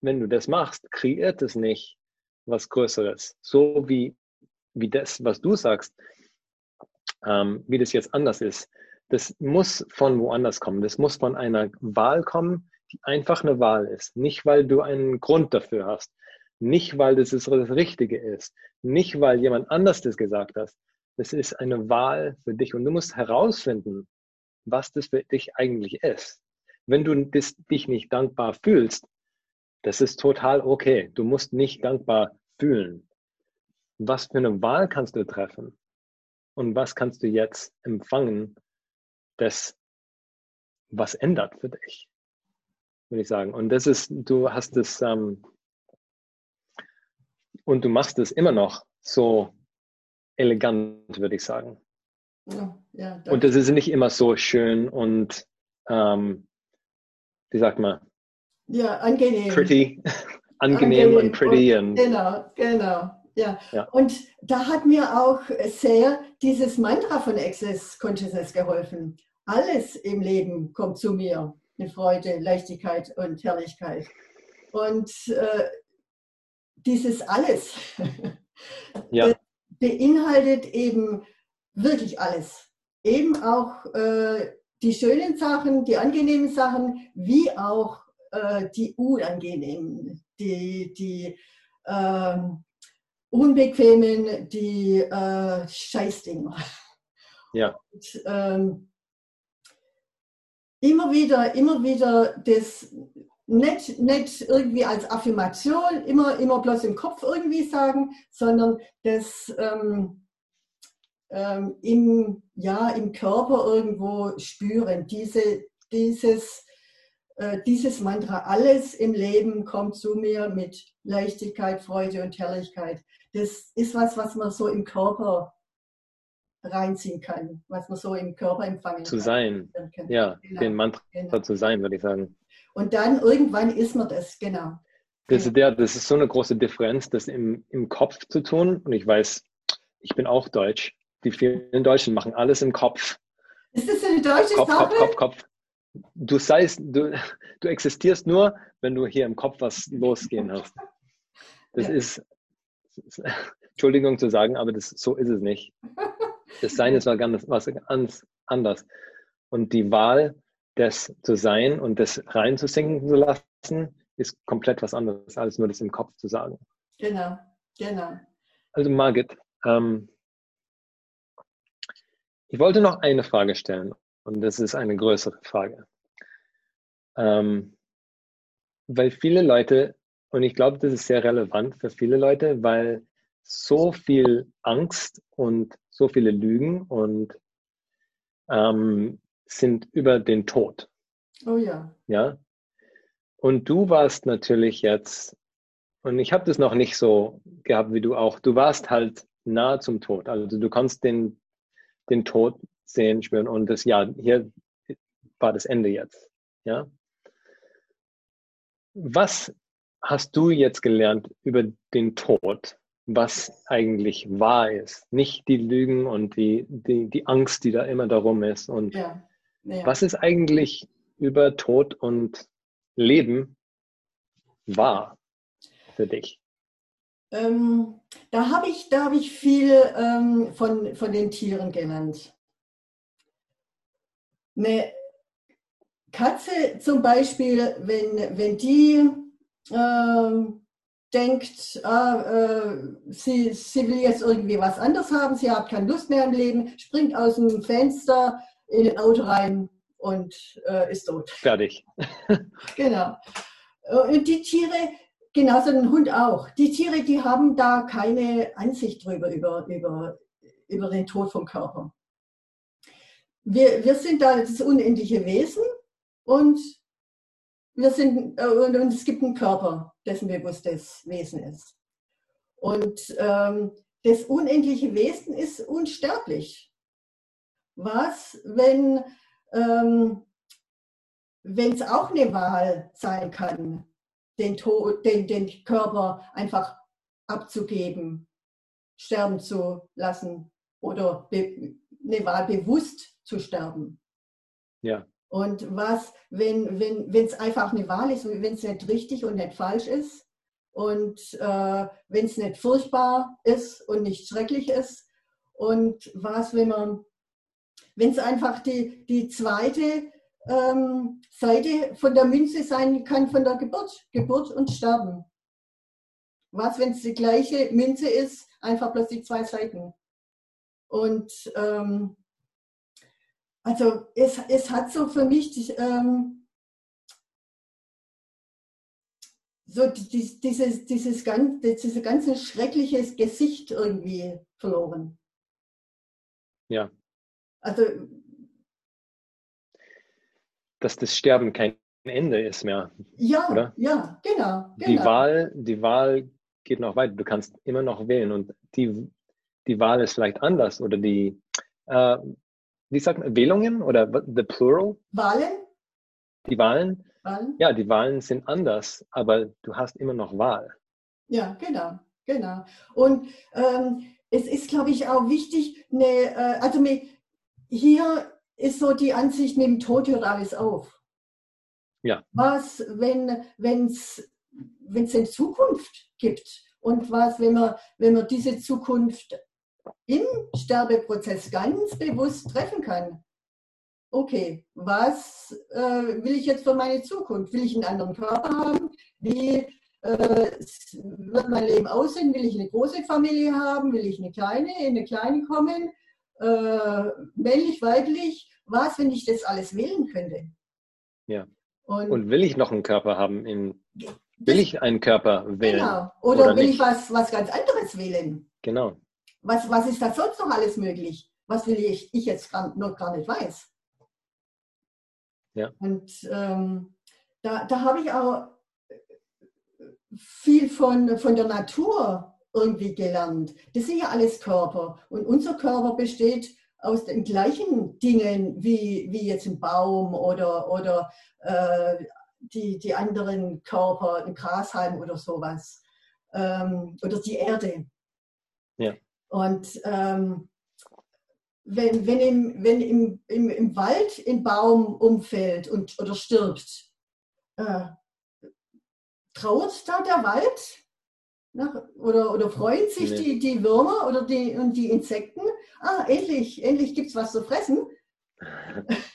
wenn du das machst, kreiert es nicht was Größeres. So wie, wie das, was du sagst, ähm, wie das jetzt anders ist. Das muss von woanders kommen. Das muss von einer Wahl kommen, die einfach eine Wahl ist. Nicht, weil du einen Grund dafür hast. Nicht, weil das das Richtige ist. Nicht, weil jemand anders das gesagt hat. Das ist eine Wahl für dich. Und du musst herausfinden, was das für dich eigentlich ist. Wenn du das, dich nicht dankbar fühlst, das ist total okay. Du musst nicht dankbar fühlen. Was für eine Wahl kannst du treffen? Und was kannst du jetzt empfangen, das was ändert für dich? würde ich sagen. Und das ist, du hast es, ähm, und du machst es immer noch so elegant, würde ich sagen. Ja, ja, und das ist nicht immer so schön und, ähm, wie sagt man? Ja, angenehm. Pretty. angenehm, angenehm und pretty. Und, genau, genau. Ja. ja. Und da hat mir auch sehr dieses Mantra von Access Consciousness geholfen. Alles im Leben kommt zu mir mit Freude, Leichtigkeit und Herrlichkeit. Und äh, dieses alles ja. beinhaltet eben wirklich alles. Eben auch äh, die schönen Sachen, die angenehmen Sachen, wie auch äh, die unangenehmen, die, die ähm, unbequemen, die äh, Scheißdinger. Ja. Und, ähm, immer wieder, immer wieder das nicht, nicht irgendwie als Affirmation, immer, immer bloß im Kopf irgendwie sagen, sondern das ähm, ähm, im, ja, im Körper irgendwo spüren. Diese, dieses, äh, dieses Mantra, alles im Leben kommt zu mir mit Leichtigkeit, Freude und Herrlichkeit. Das ist was, was man so im Körper reinziehen kann, was man so im Körper empfangen zu kann. Zu sein, ja, genau. den Mantra genau. zu sein, würde ich sagen. Und dann irgendwann ist man das, genau. Das, ist, der, das ist so eine große Differenz, das im, im Kopf zu tun. Und ich weiß, ich bin auch Deutsch. Die vielen Deutschen machen alles im Kopf. Ist das eine deutsche Kopf, Sache? Kopf, Kopf, Kopf. Du, seist, du, du existierst nur, wenn du hier im Kopf was losgehen hast. Das ja. ist, Entschuldigung zu sagen, aber das, so ist es nicht. Das Sein ist was ganz, was ganz anders. Und die Wahl, das zu sein und das reinzusinken zu lassen, ist komplett was anderes, als nur das im Kopf zu sagen. Genau, genau. Also Margit, ähm, ich wollte noch eine Frage stellen und das ist eine größere Frage. Ähm, weil viele Leute, und ich glaube, das ist sehr relevant für viele Leute, weil so viel Angst und so viele Lügen und ähm, sind über den Tod. Oh ja. Ja. Und du warst natürlich jetzt, und ich habe das noch nicht so gehabt wie du auch, du warst halt nahe zum Tod. Also du kannst den den Tod sehen, spüren und das ja, hier war das Ende jetzt. Ja. Was hast du jetzt gelernt über den Tod, was eigentlich wahr ist? Nicht die Lügen und die, die, die Angst, die da immer darum ist. Und ja. Ja. was ist eigentlich über Tod und Leben wahr für dich? Ähm, da habe ich, da hab ich viel ähm, von, von den Tieren genannt. Eine Katze zum Beispiel, wenn, wenn die ähm, denkt, ah, äh, sie, sie will jetzt irgendwie was anderes haben, sie hat keine Lust mehr am Leben, springt aus dem Fenster in ein Auto rein und äh, ist tot. Fertig. genau. Und die Tiere, Genauso ein Hund auch. Die Tiere, die haben da keine Ansicht drüber, über, über, über den Tod vom Körper. Wir, wir sind da das unendliche Wesen und, wir sind, äh, und, und es gibt einen Körper, dessen bewusstes Wesen ist. Und ähm, das unendliche Wesen ist unsterblich. Was, wenn ähm, es auch eine Wahl sein kann, den, Tod, den, den Körper einfach abzugeben, sterben zu lassen oder eine Wahl bewusst zu sterben. Ja. Und was, wenn wenn wenn, es einfach eine Wahl ist, wenn es nicht richtig und nicht falsch ist und äh, wenn es nicht furchtbar ist und nicht schrecklich ist und was, wenn man, wenn es einfach die, die zweite ähm, Seite von der Münze sein kann von der Geburt, Geburt und Sterben. Was, wenn es die gleiche Münze ist, einfach bloß die zwei Seiten. Und ähm, also es, es hat so für mich ähm, so dieses, dieses, dieses, ganz, dieses ganze schreckliche Gesicht irgendwie verloren. Ja. Also dass das Sterben kein Ende ist mehr. Ja, oder? ja, genau, genau. Die Wahl, die Wahl geht noch weiter. Du kannst immer noch wählen und die, die Wahl ist vielleicht anders oder die, äh, wie sagt man, Wählungen oder the plural? Wahlen? Die Wahlen? Wahlen? Ja, die Wahlen sind anders, aber du hast immer noch Wahl. Ja, genau, genau. Und ähm, es ist, glaube ich, auch wichtig, eine, äh, also mit, hier ist so die Ansicht, dem Tod hört alles auf. Ja. Was, wenn es wenn es in Zukunft gibt und was, wenn man, wenn man diese Zukunft im Sterbeprozess ganz bewusst treffen kann. Okay, was äh, will ich jetzt für meine Zukunft? Will ich einen anderen Körper haben? Wie äh, wird mein Leben aussehen? Will ich eine große Familie haben? Will ich eine kleine, in eine kleine kommen? Äh, männlich, weiblich? Was, wenn ich das alles wählen könnte? Ja. Und, Und will ich noch einen Körper haben? In, will ich einen Körper wählen? Genau. Oder, oder will nicht? ich was, was ganz anderes wählen? Genau. Was, was ist da sonst noch alles möglich? Was will ich, ich jetzt gar, noch gar nicht weiß? Ja. Und ähm, da, da habe ich auch viel von, von der Natur irgendwie gelernt. Das sind ja alles Körper. Und unser Körper besteht aus den gleichen Dingen wie, wie jetzt ein Baum oder, oder äh, die, die anderen Körper, ein Grashalm oder sowas. Ähm, oder die Erde. Ja. Und ähm, wenn, wenn, im, wenn im, im, im Wald ein Baum umfällt und, oder stirbt, äh, trauert da der Wald? Nach, oder, oder freuen sich nee. die, die Würmer oder die, und die Insekten? Ah, endlich, endlich gibt es was zu fressen.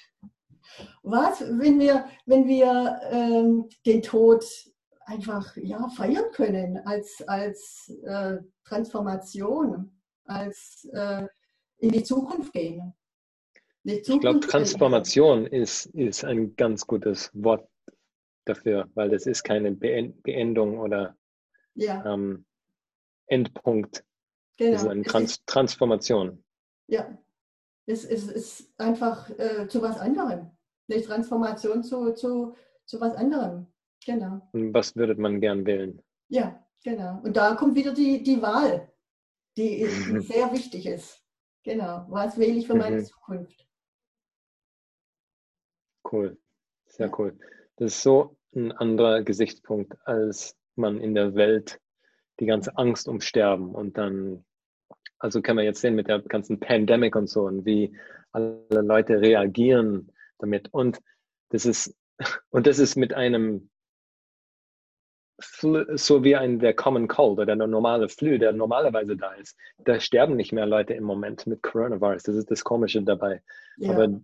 was, wenn wir, wenn wir ähm, den Tod einfach ja, feiern können als, als äh, Transformation, als äh, in die Zukunft gehen? Die Zukunft ich glaube, Transformation ist, ist ein ganz gutes Wort dafür, weil das ist keine Beendung oder ja. ähm, Endpunkt. Genau. Das ist eine Trans Transformation. Ja, es, es ist einfach äh, zu was anderem. Eine Transformation zu, zu, zu was anderem. Genau. Und was würde man gern wählen? Ja, genau. Und da kommt wieder die, die Wahl, die, die sehr wichtig ist. Genau. Was wähle ich für meine mhm. Zukunft? Cool. Sehr ja. cool. Das ist so ein anderer Gesichtspunkt, als man in der Welt die ganze Angst um Sterben und dann, also kann man jetzt sehen mit der ganzen Pandemic und so und wie alle Leute reagieren damit und das ist, und das ist mit einem so wie ein der Common Cold oder der normale Flu, der normalerweise da ist. Da sterben nicht mehr Leute im Moment mit Coronavirus. Das ist das Komische dabei. Ja. Aber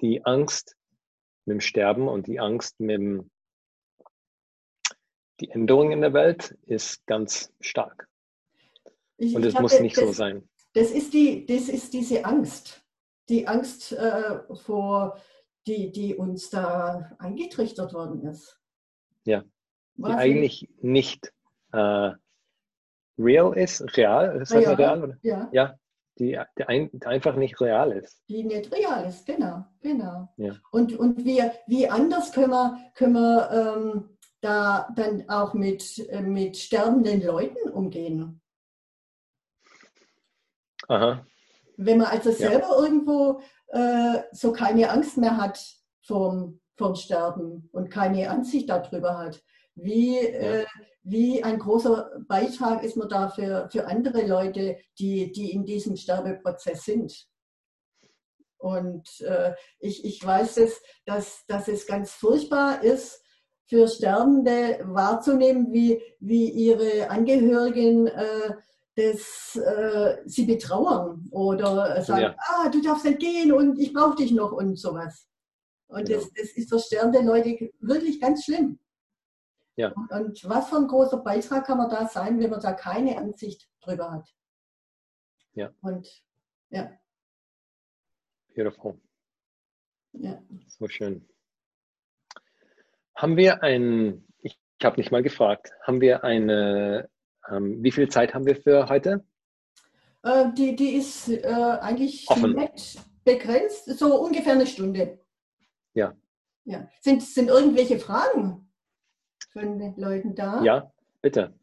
die Angst mit dem Sterben und die Angst mit dem, die Änderung in der Welt ist ganz stark. Ich, und es muss nicht das, so sein. Das ist, die, das ist diese Angst. Die Angst äh, vor, die, die uns da eingetrichtert worden ist. Ja die eigentlich nicht äh, real ist, real, ist das real, real oder? Ja. ja die, die, ein, die, einfach nicht real ist. Die nicht real ist, genau, genau. Ja. Und, und wir, wie anders können wir, können wir ähm, da dann auch mit, äh, mit sterbenden Leuten umgehen? Aha. Wenn man also selber ja. irgendwo äh, so keine Angst mehr hat vom, vom Sterben und keine Ansicht darüber hat, wie, äh, wie ein großer Beitrag ist man da für, für andere Leute, die, die in diesem Sterbeprozess sind. Und äh, ich, ich weiß, dass, dass, dass es ganz furchtbar ist, für Sterbende wahrzunehmen, wie, wie ihre Angehörigen äh, das, äh, sie betrauern oder sagen, ja. ah, du darfst nicht gehen und ich brauche dich noch und sowas. Und ja. das, das ist für sterbende Leute wirklich ganz schlimm. Ja. Und was für ein großer Beitrag kann man da sein, wenn man da keine Ansicht drüber hat? Ja. Und ja. Beautiful. Ja. So schön. Haben wir ein, ich, ich habe nicht mal gefragt, haben wir eine, ähm, wie viel Zeit haben wir für heute? Äh, die, die ist äh, eigentlich Offen. begrenzt, so ungefähr eine Stunde. Ja, Ja. Sind, sind irgendwelche Fragen von den Leuten da? Ja, bitte.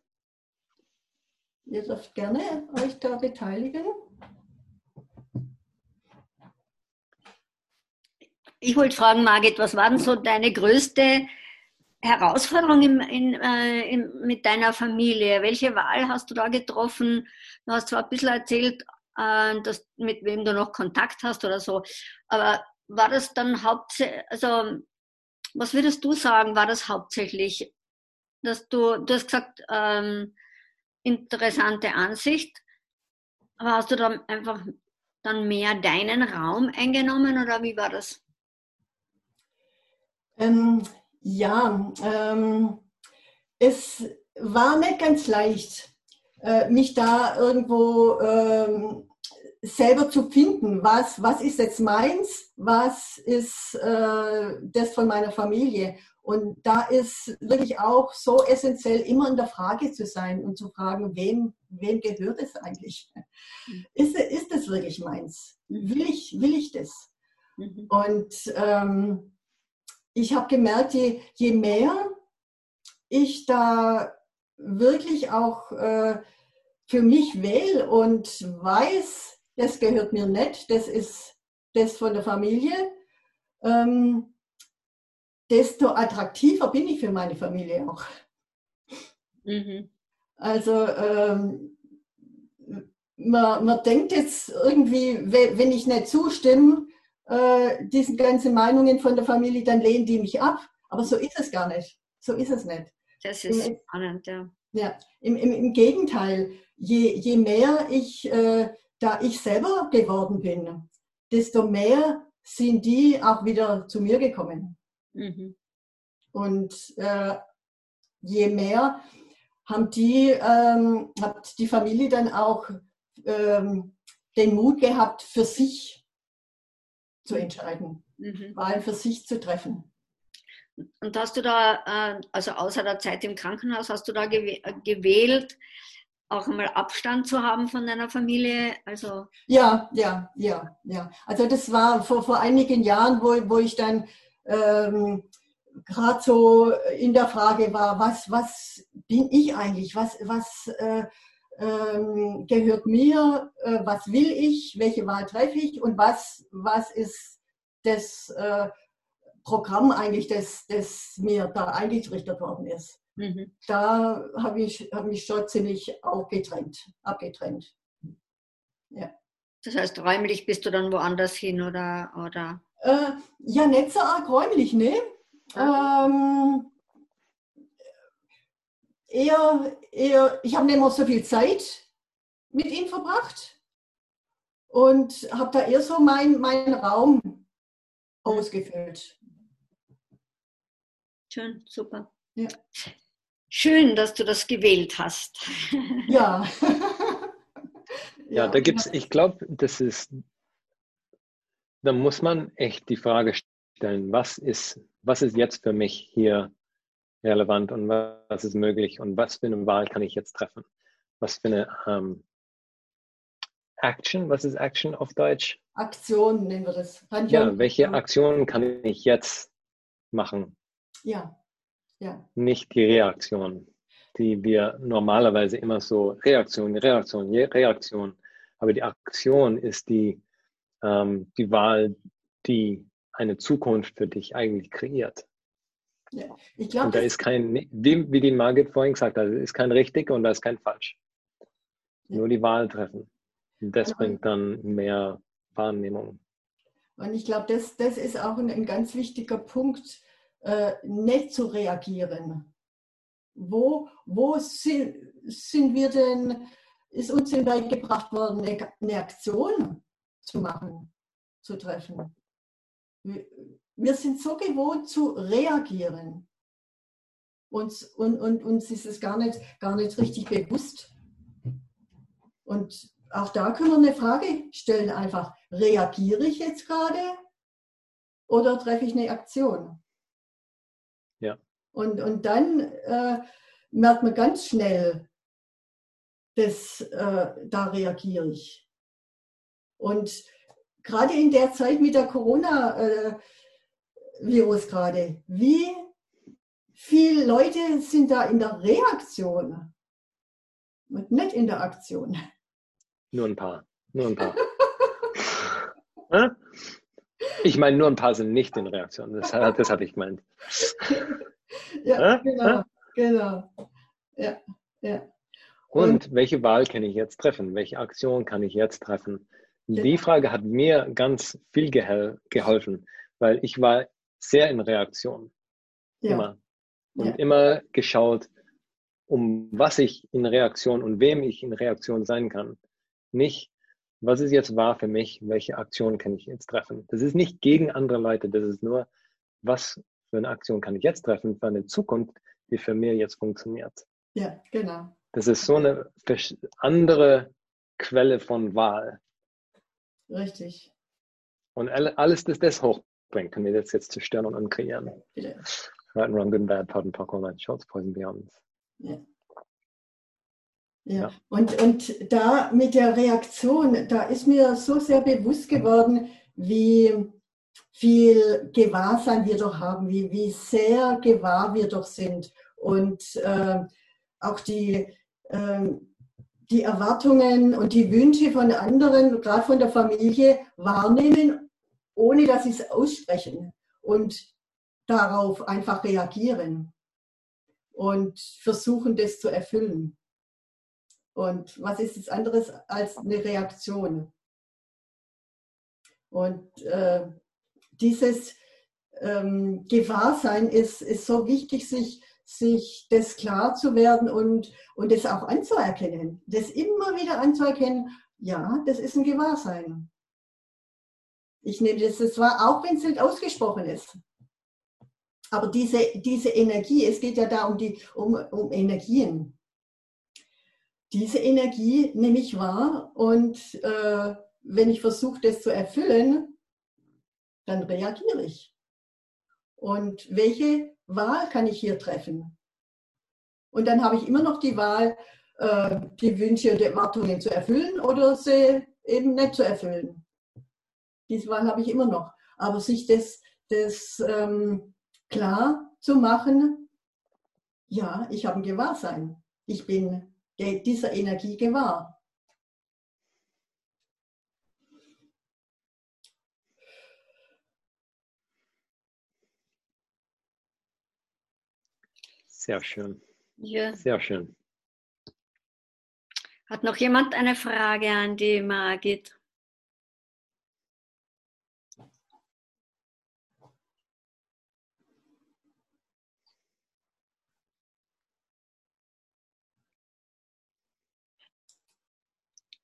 Ihr dürft gerne euch da beteiligen. Ich wollte fragen, Margit, was war denn so deine größte Herausforderung in, in, äh, in, mit deiner Familie? Welche Wahl hast du da getroffen? Du hast zwar ein bisschen erzählt, äh, dass, mit wem du noch Kontakt hast oder so, aber war das dann hauptsächlich, also was würdest du sagen, war das hauptsächlich, dass du, du hast gesagt, ähm, interessante Ansicht, aber hast du dann einfach dann mehr deinen Raum eingenommen oder wie war das? Ähm, ja, ähm, es war nicht ganz leicht, äh, mich da irgendwo ähm, selber zu finden. Was, was ist jetzt meins? Was ist äh, das von meiner Familie? Und da ist wirklich auch so essentiell, immer in der Frage zu sein und zu fragen, wem, wem gehört es eigentlich? Mhm. Ist, ist das wirklich meins? Will ich, will ich das? Mhm. Und ähm, ich habe gemerkt, je, je mehr ich da wirklich auch äh, für mich wähle und weiß, das gehört mir nicht, das ist das von der Familie, ähm, desto attraktiver bin ich für meine Familie auch. Mhm. Also ähm, man, man denkt jetzt irgendwie, wenn ich nicht zustimme, äh, diesen ganzen Meinungen von der Familie, dann lehnen die mich ab. Aber so ist es gar nicht. So ist es nicht. Das ist Im, spannend, ja. Ja, im, im, im Gegenteil, je, je mehr ich, äh, da ich selber geworden bin, desto mehr sind die auch wieder zu mir gekommen. Mhm. Und äh, je mehr haben die, ähm, hat die Familie dann auch ähm, den Mut gehabt, für sich zu entscheiden, mhm. Wahlen für sich zu treffen. Und hast du da, äh, also außer der Zeit im Krankenhaus, hast du da gewählt, auch einmal Abstand zu haben von deiner Familie? Also ja, ja, ja, ja. Also das war vor, vor einigen Jahren, wo, wo ich dann ähm, gerade so in der Frage war, was, was bin ich eigentlich? Was, was äh, ähm, gehört mir, äh, was will ich, welche Wahl treffe ich und was, was ist das äh, Programm eigentlich, das, das mir da eingetrichtert worden ist. Mhm. Da habe ich hab mich schon ziemlich auch getrennt, abgetrennt. Ja. Das heißt, räumlich bist du dann woanders hin oder? oder? Äh, ja, nicht so arg räumlich, ne? Ah. Ähm, eher, eher ich habe nicht mehr so viel Zeit mit ihm verbracht und habe da eher so meinen mein Raum ausgefüllt. Schön, super. Ja. Schön, dass du das gewählt hast. Ja. ja, da gibt es, ich glaube, das ist, da muss man echt die Frage stellen, was ist, was ist jetzt für mich hier relevant und was ist möglich und was für eine Wahl kann ich jetzt treffen? Was für eine ähm, Action, was ist Action auf Deutsch? Aktion nennen wir das. Handlung. Ja, welche Aktionen kann ich jetzt machen? Ja, ja. Nicht die Reaktion, die wir normalerweise immer so Reaktion, Reaktion, Reaktion. Aber die Aktion ist die, ähm, die Wahl, die eine Zukunft für dich eigentlich kreiert. Ja, ich glaube. Und da ist kein, wie, wie die Margit vorhin gesagt hat, ist kein richtig und da ist kein falsch. Ja. Nur die Wahl treffen. Und das bringt dann mehr Wahrnehmung. Und ich glaube, das, das ist auch ein, ein ganz wichtiger Punkt, äh, nicht zu reagieren. Wo, wo sind, sind wir denn, ist uns denn beigebracht worden, eine, eine Aktion zu machen, zu treffen? Wir sind so gewohnt zu reagieren. Uns, und, und uns ist es gar nicht, gar nicht richtig bewusst. Und auch da können wir eine Frage stellen, einfach, reagiere ich jetzt gerade oder treffe ich eine Aktion? Ja. Und, und dann äh, merkt man ganz schnell, dass äh, da reagiere ich. Und gerade in der Zeit mit der Corona- äh, Virus gerade. Wie viele Leute sind da in der Reaktion und nicht in der Aktion? Nur ein paar. Nur ein paar. ich meine, nur ein paar sind nicht in Reaktion. Das, das hatte ich gemeint. ja, genau. Genau. Ja, ja. Und, Und welche Wahl kann ich jetzt treffen? Welche Aktion kann ich jetzt treffen? Die Frage hat mir ganz viel geholfen, weil ich war sehr in Reaktion. Ja. Immer. Und ja. immer geschaut, um was ich in Reaktion und wem ich in Reaktion sein kann. Nicht, was ist jetzt wahr für mich, welche Aktion kann ich jetzt treffen. Das ist nicht gegen andere Leute, das ist nur, was für eine Aktion kann ich jetzt treffen für eine Zukunft, die für mich jetzt funktioniert. Ja, genau. Das ist so eine andere Quelle von Wahl. Richtig. Und alles, das das hochbringt, können wir jetzt, jetzt zerstören und ankreieren. Ja. Right and wrong, good and bad, pardon, parkour, light, shots, poison, beyond. Ja. Ja. ja. Und, und da mit der Reaktion, da ist mir so sehr bewusst geworden, wie viel Gewahrsein wir doch haben, wie, wie sehr gewahr wir doch sind. Und äh, auch die, äh, die Erwartungen und die Wünsche von anderen, gerade von der Familie, wahrnehmen, ohne dass sie es aussprechen und darauf einfach reagieren und versuchen, das zu erfüllen. Und was ist es anderes als eine Reaktion? Und äh, dieses ähm, Gewahrsein ist, ist so wichtig, sich sich das klar zu werden und, und das auch anzuerkennen. Das immer wieder anzuerkennen, ja, das ist ein Gewahrsein. Ich nehme das, das war, auch wenn es nicht ausgesprochen ist. Aber diese, diese Energie, es geht ja da um, die, um, um Energien. Diese Energie nehme ich wahr und äh, wenn ich versuche, das zu erfüllen, dann reagiere ich. Und welche Wahl kann ich hier treffen? Und dann habe ich immer noch die Wahl, äh, die Wünsche und Erwartungen zu erfüllen oder sie eben nicht zu erfüllen. Diese Wahl habe ich immer noch. Aber sich das, das ähm, klar zu machen, ja, ich habe ein Gewahrsein. Ich bin dieser Energie gewahr. Sehr schön. Ja. Sehr schön. Hat noch jemand eine Frage an die Margit?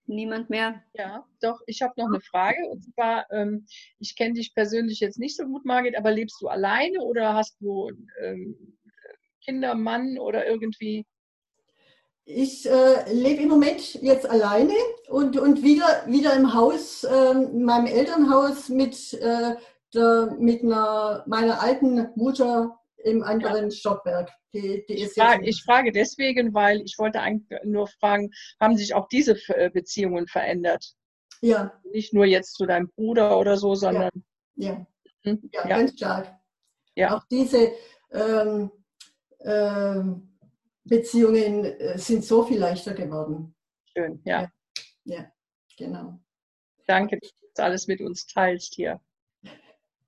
Niemand mehr? Ja, doch, ich habe noch eine Frage. Und zwar, ähm, ich kenne dich persönlich jetzt nicht so gut, Margit, aber lebst du alleine oder hast du ähm, Kinder, Mann oder irgendwie? Ich äh, lebe im Moment jetzt alleine und, und wieder, wieder im Haus, äh, in meinem Elternhaus mit, äh, der, mit einer, meiner alten Mutter im anderen ja. Stockwerk. Die, die ich, frage, ich, frage, deswegen, weil ich wollte eigentlich nur fragen, haben sich auch diese äh, Beziehungen verändert? Ja. Nicht nur jetzt zu deinem Bruder oder so, sondern. Ja, ja. Hm? ja, ja. ganz stark. Ja. Auch diese ähm, ähm, Beziehungen äh, sind so viel leichter geworden. Schön, ja. Ja, ja genau. Danke, dass du alles mit uns teilst hier.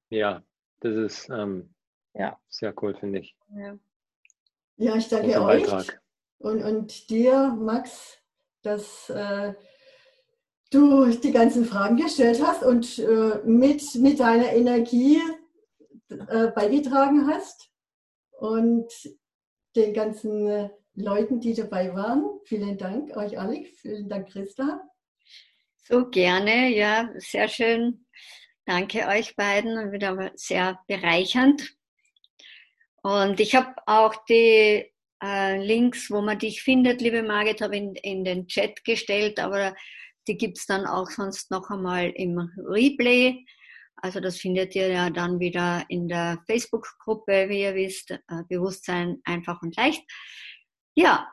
Ja, das ist ähm, ja. sehr cool, finde ich. Ja. ja, ich danke euch und, und dir, Max, dass äh, du die ganzen Fragen gestellt hast und äh, mit, mit deiner Energie äh, beigetragen hast. Und den ganzen äh, Leuten, die dabei waren. Vielen Dank euch alle. Vielen Dank, Christa. So gerne, ja, sehr schön. Danke euch beiden, wieder sehr bereichernd. Und ich habe auch die äh, Links, wo man dich findet, liebe Margit, habe in, in den Chat gestellt, aber die gibt es dann auch sonst noch einmal im Replay. Also das findet ihr ja dann wieder in der Facebook-Gruppe, wie ihr wisst, äh, Bewusstsein einfach und leicht. Ja.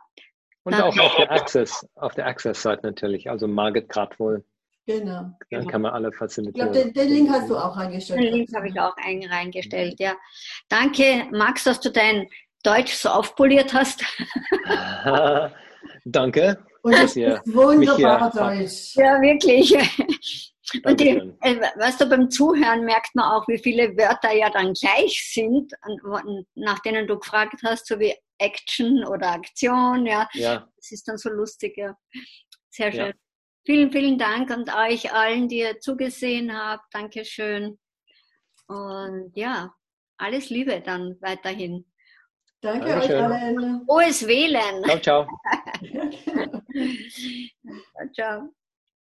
Und auch auf der Access, auf der Access-Seite natürlich, also Margit Gradwohl Genau. Dann kann man alle Ich facilitieren. glaube, den, den Link hast du auch eingestellt. Den Link habe ich auch ein, reingestellt, ja. Danke, Max, dass du dein Deutsch so aufpoliert hast. Danke. Und das ist wunderbar Deutsch. Ja, wirklich. Und die, äh, weißt du, beim Zuhören merkt man auch, wie viele Wörter ja dann gleich sind, nach denen du gefragt hast, so wie Action oder Aktion, ja. Ja, Das ist dann so lustig, ja. Sehr schön. Ja. Vielen, vielen Dank und euch allen, die ihr zugesehen habt. Dankeschön. Und ja, alles Liebe dann weiterhin. Danke Dankeschön. euch allen. Frohes Wählen. ciao, ciao. Ciao.